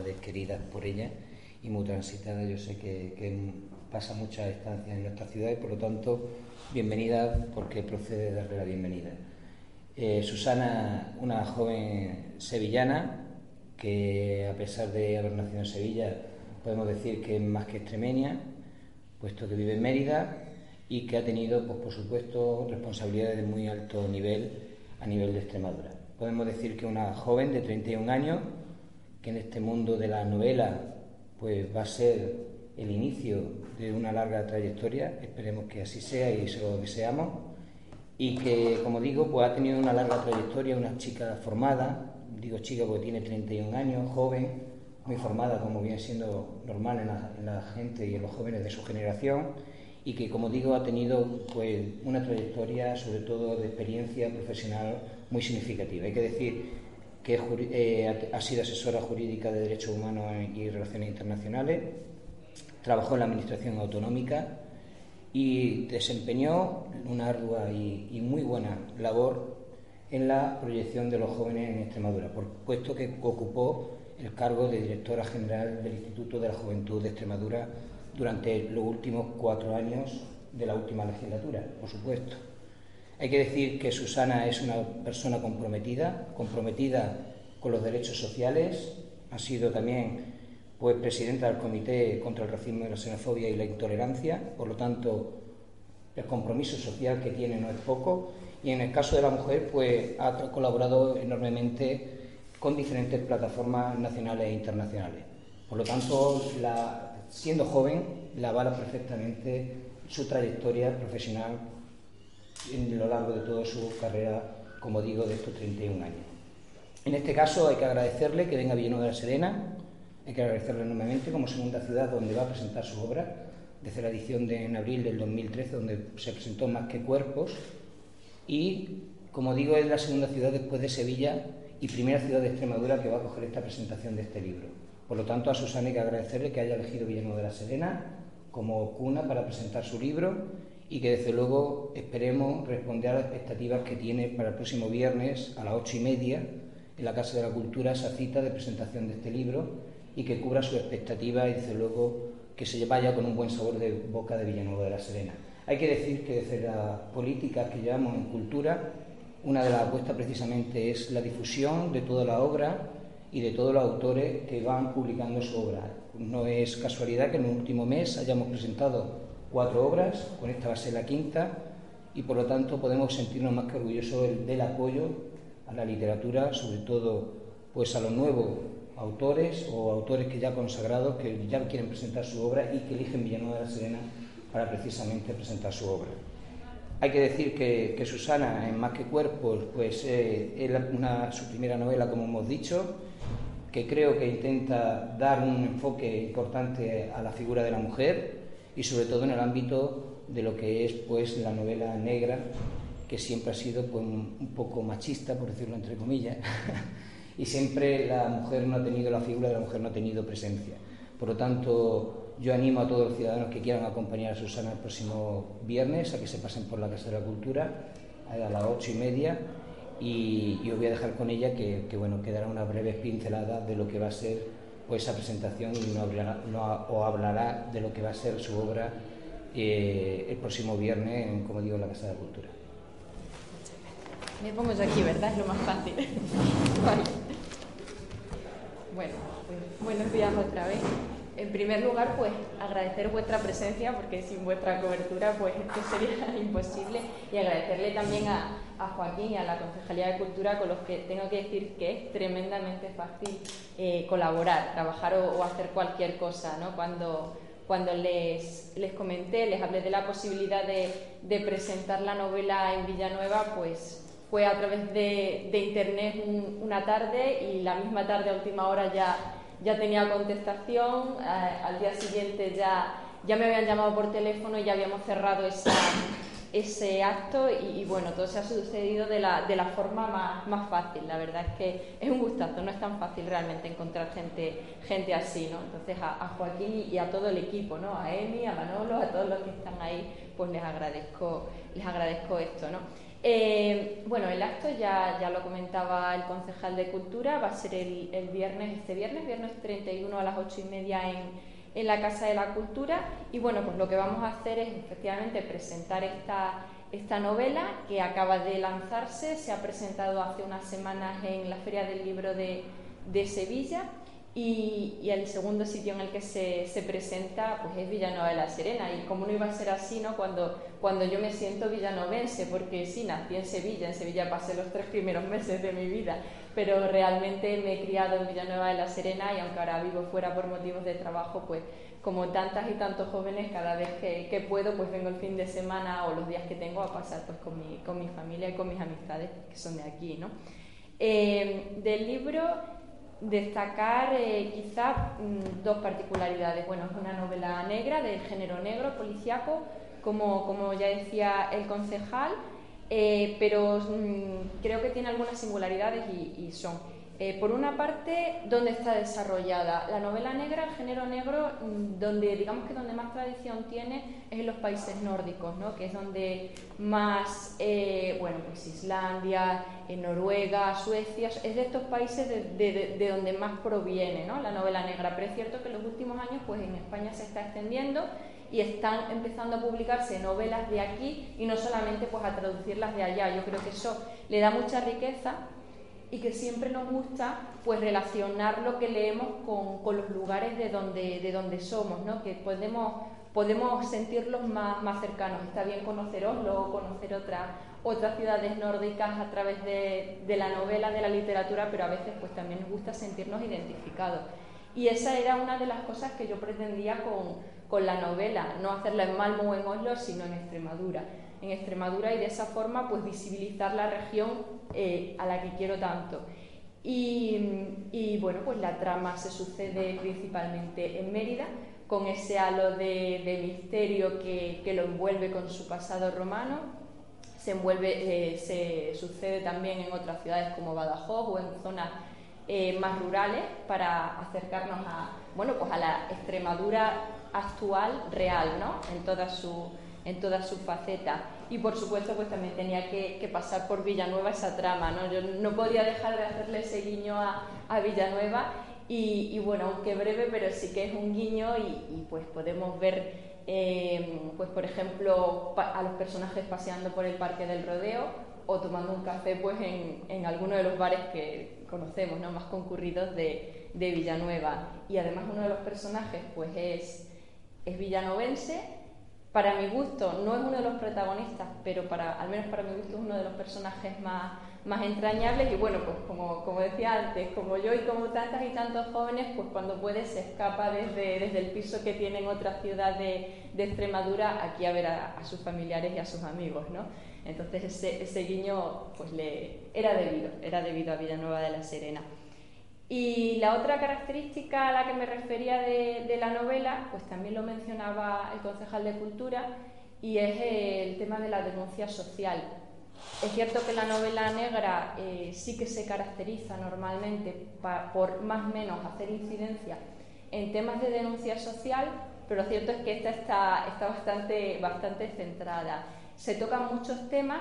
ciudades queridas por ella y muy transitada. Yo sé que, pasa muchas estancias en nuestra ciudad y por lo tanto, bienvenida porque procede de darle la bienvenida. Eh, Susana, una joven sevillana que a pesar de haber nacido en Sevilla, podemos decir que es más que extremeña, puesto que vive en Mérida y que ha tenido, pues, por supuesto, responsabilidades de muy alto nivel a nivel de Extremadura. Podemos decir que una joven de 31 años, que en este mundo de la novela pues va a ser el inicio de una larga trayectoria, esperemos que así sea y se lo deseamos, y que, como digo, pues ha tenido una larga trayectoria, una chica formada, digo chica porque tiene 31 años, joven, muy formada, como viene siendo normal en la, gente y en los jóvenes de su generación, y que, como digo, ha tenido pues, una trayectoria, sobre todo de experiencia profesional, muy significativa. Hay que decir que eh, ha sido asesora jurídica de Derechos Humanos y Relaciones Internacionales, trabajó en la Administración Autonómica y desempeñó una ardua y, muy buena labor en la proyección de los jóvenes en Extremadura, por puesto que ocupó el cargo de directora general del Instituto de la Juventud de Extremadura durante los últimos cuatro años de la última legislatura, por supuesto. Hay que decir que Susana es una persona comprometida, comprometida con los derechos sociales, ha sido también pues, presidenta del Comité contra el Racismo la Xenofobia y la Intolerancia, por lo tanto, el compromiso social que tiene no es poco, y en el caso de la mujer, pues ha colaborado enormemente con diferentes plataformas nacionales e internacionales. Por lo tanto, siendo joven, la avala perfectamente su trayectoria profesional en lo largo de toda su carrera, como digo, de estos 31 años. En este caso hay que agradecerle que venga Villanueva de la Serena, hay que agradecerle enormemente como segunda ciudad donde va a presentar su obra, desde la edición de en abril del 2013, donde se presentó Más que Cuerpos, y como digo, es la segunda ciudad después de Sevilla y primera ciudad de Extremadura que va a coger esta presentación de este libro. Por lo tanto, a Susana hay que agradecerle que haya elegido Villanueva de la Serena como cuna para presentar su libro y que desde luego esperemos responder a las expectativas que tiene para el próximo viernes a las ocho y media en la Casa de la Cultura esa cita de presentación de este libro y que cubra su expectativa y desde luego que se vaya con un buen sabor de boca de Villanueva de la Serena. Hay que decir que desde las políticas que llevamos en cultura una de las apuestas precisamente es la difusión de toda la obra y de todos los autores que van publicando su obra. No es casualidad que en el último mes hayamos presentado cuatro obras, con esta va a ser la quinta, y por lo tanto podemos sentirnos más que orgullosos del, apoyo a la literatura, sobre todo pues a los nuevos autores o autores que ya consagrados, que ya quieren presentar su obra y que eligen Villanueva de la Serena para precisamente presentar su obra. Hay que decir que, Susana, en Más que Cuerpos, pues eh, es una, su primera novela, como hemos dicho, que creo que intenta dar un enfoque importante a la figura de la mujer y sobre todo en el ámbito de lo que es pues la novela negra, que siempre ha sido pues, un poco machista, por decirlo entre comillas, y siempre la mujer no ha tenido, la figura de la mujer no ha tenido presencia. Por lo tanto, yo animo a todos los ciudadanos que quieran acompañar a Susana el próximo viernes a que se pasen por la Casa de la Cultura a las ocho y media y, os voy a dejar con ella que, bueno quedará una breve pincelada de lo que va a ser pues, esa presentación no hablará, o hablará de lo que va a ser su obra eh, el próximo viernes, en, como digo, en la Casa de la Cultura. Me pongo yo aquí, ¿verdad? Es lo más fácil. Bueno, pues, buenos días otra vez. En primer lugar, pues agradecer vuestra presencia, porque sin vuestra cobertura, pues esto sería imposible, y agradecerle también a, Joaquín y a la Concejalía de Cultura, con los que tengo que decir que es tremendamente fácil eh, colaborar, trabajar o, hacer cualquier cosa, ¿no? Cuando, cuando les, les comenté, les hablé de la posibilidad de, de presentar la novela en Villanueva, pues fue a través de, internet una tarde y la misma tarde a última hora ya, ya tenía contestación, al día siguiente ya, ya me habían llamado por teléfono y ya habíamos cerrado esa, ese acto y, bueno, todo se ha sucedido de la, de la forma más, más, fácil. La verdad es que es un gustazo, no es tan fácil realmente encontrar gente, gente así, ¿no? Entonces a, Joaquín y a todo el equipo, ¿no? A Emi, a Manolo, a todos los que están ahí, pues les agradezco, les agradezco esto, ¿no? Eh, bueno, el acto ya, ya lo comentaba el concejal de Cultura, va a ser el, el viernes, este viernes, viernes 31 a las ocho y media en en la Casa de la Cultura. Y bueno, pues lo que vamos a hacer es efectivamente presentar esta, esta novela que acaba de lanzarse, se ha presentado hace unas semanas en la Feria del Libro de, de Sevilla. Y, el segundo sitio en el que se, se, presenta pues es Villanueva de la Serena. Y como no iba a ser así ¿no? cuando, cuando yo me siento villanovense porque sí, nací en Sevilla, en Sevilla pasé los tres primeros meses de mi vida pero realmente me he criado en Villanueva de la Serena y aunque ahora vivo fuera por motivos de trabajo pues como tantas y tantos jóvenes cada vez que, que puedo pues vengo el fin de semana o los días que tengo a pasar pues con mi, con mi familia y con mis amistades que son de aquí ¿no? Eh, del libro destacar eh, quizá mm, dos particularidades. Bueno, es una novela negra, del género negro, policiaco, como, como ya decía el concejal, eh, pero mm, creo que tiene algunas singularidades y son eh, por una parte, ¿dónde está desarrollada? La novela negra, el género negro, mm, donde digamos que donde más tradición tiene es en los países nórdicos, ¿no? que es donde más, eh, bueno, pues Islandia, en Noruega, Suecia, es de estos países de, donde más proviene ¿no? la novela negra. Pero es cierto que en los últimos años, pues en España se está extendiendo y están empezando a publicarse novelas de aquí y no solamente pues a traducirlas de allá. Yo creo que eso le da mucha riqueza y que siempre nos gusta pues relacionar lo que leemos con, con los lugares de donde, de donde somos, ¿no? que podemos, podemos sentirlos más, más cercanos. Está bien conocer Oslo conocer otras otras ciudades nórdicas a través de, de, la novela, de la literatura, pero a veces pues también nos gusta sentirnos identificados. Y esa era una de las cosas que yo pretendía con, con la novela, no hacerla en Malmo o en Oslo, sino en Extremadura en Extremadura y de esa forma pues visibilizar la región eh, a la que quiero tanto. Y, bueno, pues la trama se sucede principalmente en Mérida, con ese halo de, misterio que, lo envuelve con su pasado romano. Se, envuelve, eh, se sucede también en otras ciudades como Badajoz o en zonas eh, más rurales para acercarnos a, bueno, pues a la Extremadura actual, real, ¿no? en toda su en toda su faceta. Y por supuesto, pues también tenía que, pasar por Villanueva esa trama, ¿no? Yo no podía dejar de hacerle ese guiño a, a Villanueva y, bueno, aunque breve, pero sí que es un guiño y, pues podemos ver, eh, pues por ejemplo, a los personajes paseando por el Parque del Rodeo o tomando un café pues en, en alguno de los bares que conocemos, ¿no? Más concurridos de, de Villanueva. Y además uno de los personajes pues es, es villanovense para mi gusto no es uno de los protagonistas, pero para, al menos para mi gusto es uno de los personajes más, más entrañables y bueno, pues como, como decía antes, como yo y como tantas y tantos jóvenes, pues cuando puede se escapa desde, desde el piso que tiene en otra ciudad de, de Extremadura aquí a ver a, a, sus familiares y a sus amigos, ¿no? Entonces ese, ese guiño pues le, era debido, era debido a Villanueva de la Serena. Y la otra característica a la que me refería de, la novela, pues también lo mencionaba el concejal de Cultura, y es el tema de la denuncia social. Es cierto que la novela negra eh, sí que se caracteriza normalmente por más o menos hacer incidencia en temas de denuncia social, pero lo cierto es que esta está, está bastante, bastante centrada. Se tocan muchos temas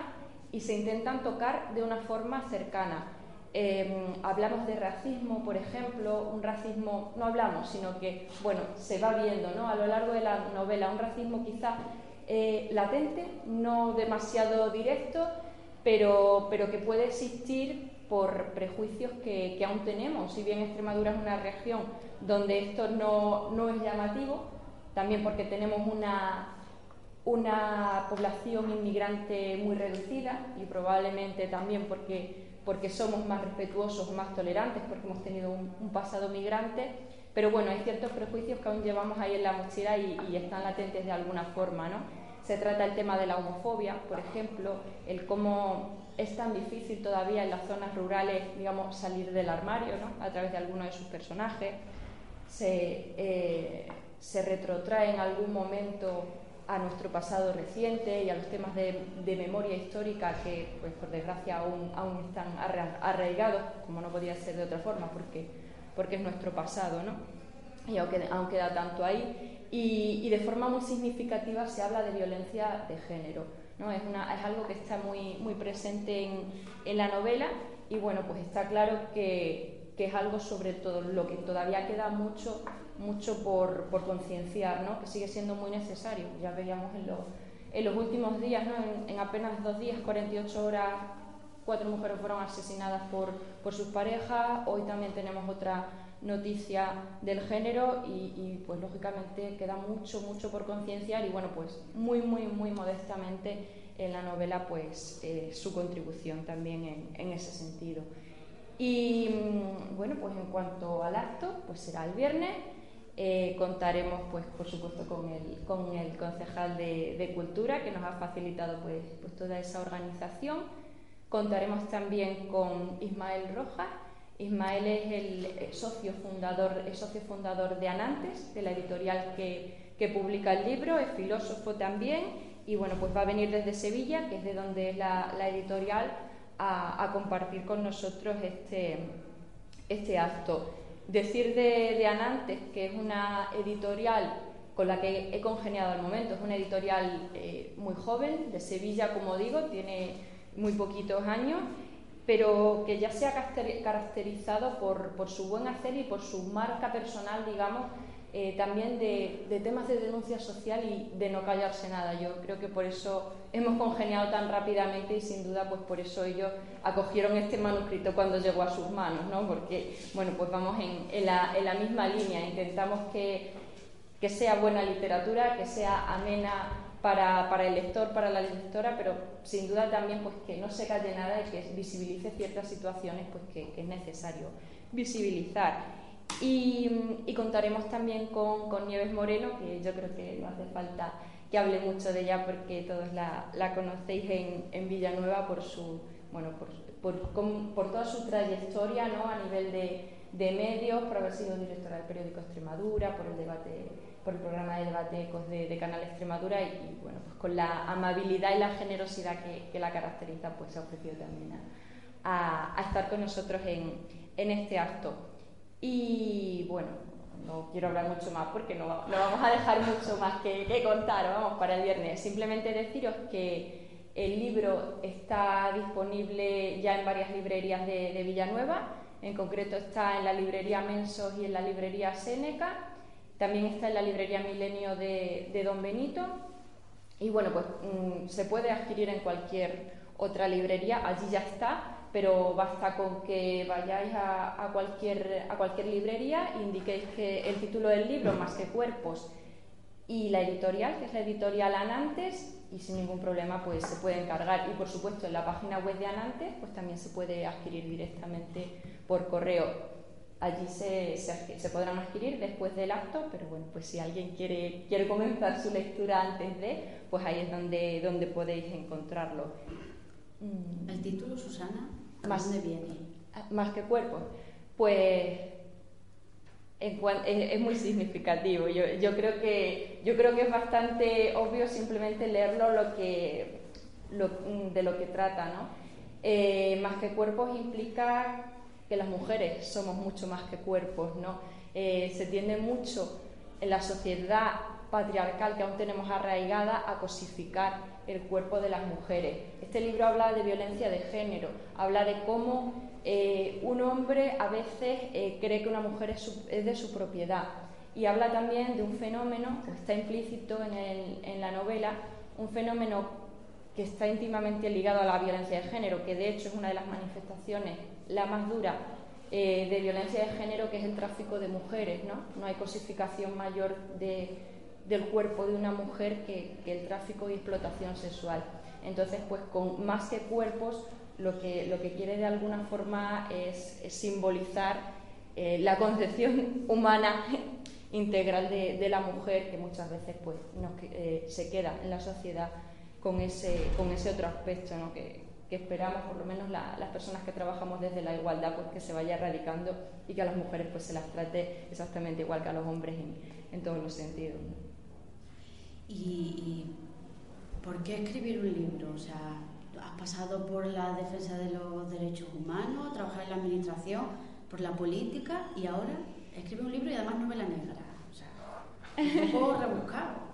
y se intentan tocar de una forma cercana. Em, hablamos de racismo, por ejemplo, un racismo, no hablamos, sino que, bueno, se va viendo ¿no? a lo largo de la novela, un racismo quizá eh, latente, no demasiado directo, pero, pero que puede existir por prejuicios que, que, aún tenemos. Si bien Extremadura es una región donde esto no, no es llamativo, también porque tenemos una, una población inmigrante muy reducida y probablemente también porque porque somos más respetuosos, más tolerantes, porque hemos tenido un, pasado migrante, pero bueno, hay ciertos prejuicios que aún llevamos ahí en la mochila y, están latentes de alguna forma, ¿no? Se trata el tema de la homofobia, por ejemplo, el cómo es tan difícil todavía en las zonas rurales, digamos, salir del armario, ¿no? A través de alguno de sus personajes. Se, eh, se retrotrae en algún momento a nuestro pasado reciente y a los temas de, memoria histórica que, pues, por desgracia, aún, aún están arraigados, como no podía ser de otra forma, porque, porque es nuestro pasado, ¿no? Y aunque aún queda tanto ahí. Y, y, de forma muy significativa se habla de violencia de género. ¿no? Es, una, es algo que está muy, muy presente en, en, la novela y bueno, pues está claro que, que, es algo sobre todo lo que todavía queda mucho, mucho por, por concienciar, ¿no? que sigue siendo muy necesario. Ya veíamos en, los, en los últimos días, ¿no? en, en, apenas dos días, 48 horas, cuatro mujeres fueron asesinadas por, por sus parejas. Hoy también tenemos otra noticia del género y, pues lógicamente queda mucho, mucho por concienciar y bueno, pues muy, muy, muy modestamente en la novela pues eh, su contribución también en, en, ese sentido. Y mm, bueno, pues en cuanto al acto, pues será el viernes. Eh, contaremos, pues, por supuesto, con el, con el concejal de, Cultura que nos ha facilitado pues, pues toda esa organización. Contaremos también con Ismael Rojas, Ismael es el socio fundador, socio fundador de Anantes, de la editorial que, que, publica el libro, es filósofo también y bueno, pues va a venir desde Sevilla, que es de donde es la, la editorial, a, a, compartir con nosotros este, este acto. Decir de, de, Anantes que es una editorial con la que he congeniado al momento, es una editorial eh, muy joven, de Sevilla, como digo, tiene muy poquitos años pero que ya se ha caracterizado por, por, su buen hacer y por su marca personal, digamos, eh, también de, temas de denuncia social y de no callarse nada. Yo creo que por eso hemos congeniado tan rápidamente y sin duda pues por eso ellos acogieron este manuscrito cuando llegó a sus manos, ¿no? porque bueno, pues vamos en, la, misma línea, intentamos que, que sea buena literatura, que sea amena para, para, el lector, para la lectora, pero sin duda también pues, que no se calle nada y que visibilice ciertas situaciones pues, que es necesario visibilizar. Y, contaremos también con, con, Nieves Moreno, que yo creo que no hace falta que hable mucho de ella porque todos la, conocéis en, en, Villanueva por, su, bueno, por, por, por toda su trayectoria ¿no? a nivel de, de medios, por haber sido directora del periódico Extremadura, por el debate por el programa de debate Ecos de, de, Canal Extremadura y, y, bueno, pues con la amabilidad y la generosidad que, que la caracteriza, pues se ha ofrecido también a, a, a estar con nosotros en, en, este acto. Y bueno, no quiero hablar mucho más porque no, vamos a dejar mucho más que, contar, vamos, para el viernes. Simplemente deciros que el libro está disponible ya en varias librerías de, Villanueva, en concreto está en la librería Mensos y en la librería Séneca también está en la librería Milenio de, Don Benito. Y bueno, pues mmm, se puede adquirir en cualquier otra librería, allí ya está, pero basta con que vayáis a, cualquier, a cualquier librería, indiquéis que el título del libro, más que cuerpos, y la editorial, que es la editorial Anantes, y sin ningún problema pues se puede encargar. Y por supuesto en la página web de Anantes pues también se puede adquirir directamente por correo allí se, se, se, podrán adquirir después del acto, pero bueno, pues si alguien quiere, quiere comenzar su lectura antes de, pues ahí es donde, donde podéis encontrarlo. ¿El título, Susana? ¿A más, dónde viene? Más que cuerpo. Pues es, es, muy significativo. Yo, yo, creo que, yo creo que es bastante obvio simplemente leerlo lo que, lo, de lo que trata, ¿no? Eh, más que cuerpos implica que las mujeres somos mucho más que cuerpos, ¿no? Eh, se tiende mucho en la sociedad patriarcal que aún tenemos arraigada a cosificar el cuerpo de las mujeres. Este libro habla de violencia de género, habla de cómo eh, un hombre a veces eh, cree que una mujer es, de su propiedad y habla también de un fenómeno, que está implícito en la novela, un fenómeno que está íntimamente ligado a la violencia de género, que de hecho es una de las manifestaciones la más dura eh, de violencia de género, que es el tráfico de mujeres. No, no hay cosificación mayor de, del cuerpo de una mujer que, que, el tráfico y explotación sexual. Entonces, pues con más que cuerpos, lo que, lo que quiere de alguna forma es, es simbolizar eh, la concepción humana integral de, de, la mujer, que muchas veces pues, nos, eh, se queda en la sociedad con ese, con ese otro aspecto, ¿no? que, que esperamos, por lo menos las personas que trabajamos desde la igualdad, pues que se vaya erradicando y que a las mujeres pues se las trate exactamente igual que a los hombres en, todos los sentidos. ¿Y, por qué escribir un libro? O sea, has pasado por la defensa de los derechos humanos, trabajar en la administración, por la política y ahora escribe un libro y además novela negra. O sea, un poco rebuscado.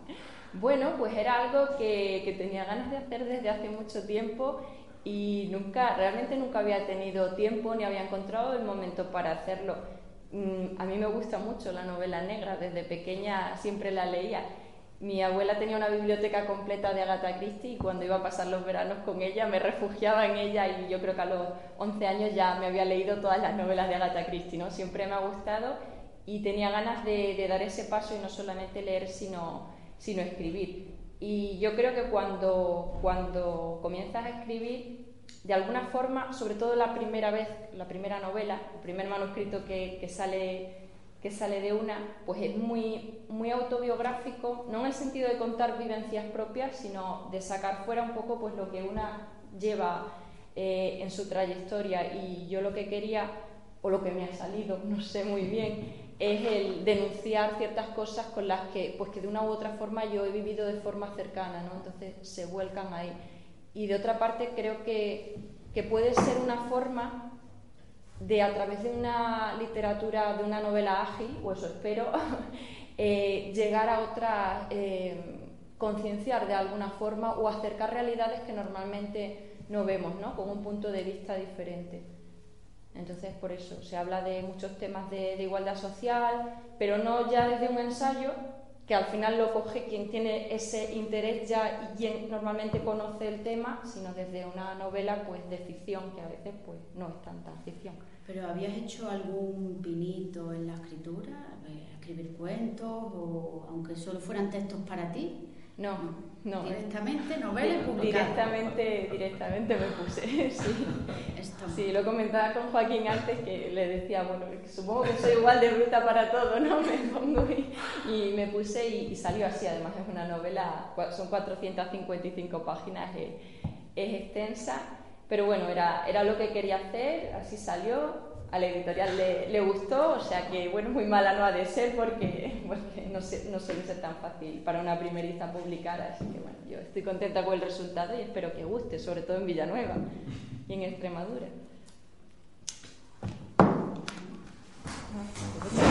Bueno, pues era algo que, que, tenía ganas de hacer desde hace mucho tiempo y nunca, realmente nunca había tenido tiempo ni había encontrado el momento para hacerlo. Mm, a mí me gusta mucho la novela negra, desde pequeña siempre la leía. Mi abuela tenía una biblioteca completa de Agatha Christie y cuando iba a pasar los veranos con ella me refugiaba en ella y yo creo que a los 11 años ya me había leído todas las novelas de Agatha Christie, ¿no? Siempre me ha gustado y tenía ganas de, dar ese paso y no solamente leer sino, sino escribir. Y yo creo que cuando, cuando comienzas a escribir, de alguna forma, sobre todo la primera vez, la primera novela, el primer manuscrito que sale, que sale de una, pues es muy, muy autobiográfico, no en el sentido de contar vivencias propias, sino de sacar fuera un poco pues, lo que una lleva eh, en su trayectoria. Y yo lo que quería, o lo que me ha salido, no sé muy bien, es el denunciar ciertas cosas con las que, pues que de una u otra forma yo he vivido de forma cercana, ¿no? Entonces se vuelcan ahí. Y de otra parte creo que, que puede ser una forma de a través de una literatura, de una novela ágil, o eso espero, eh, llegar a otra, eh, concienciar de alguna forma o acercar realidades que normalmente no vemos, ¿no? Con un punto de vista diferente. Entonces, por eso se habla de muchos temas de, igualdad social, pero no ya desde un ensayo, que al final lo coge quien tiene ese interés ya y quien normalmente conoce el tema, sino desde una novela pues de ficción, que a veces pues no es tanta ficción. ¿Pero habías hecho algún pinito en la escritura? ¿Escribir cuentos o aunque solo fueran textos para ti? No, no. Directamente, novela Directamente, directamente me puse, sí. Sí, lo comentaba con Joaquín antes que le decía, bueno, supongo que soy igual de bruta para todo, ¿no? Me pongo y, me puse y, salió así. Además es una novela, son 455 páginas, es, es extensa, pero bueno, era, era lo que quería hacer, así salió a la editorial le, gustó, o sea que, bueno, muy mala no ha de ser porque, no, no suele ser tan fácil para una primeriza publicar, así que, bueno, yo estoy contenta con el resultado y espero que guste, sobre todo en Villanueva y en Extremadura.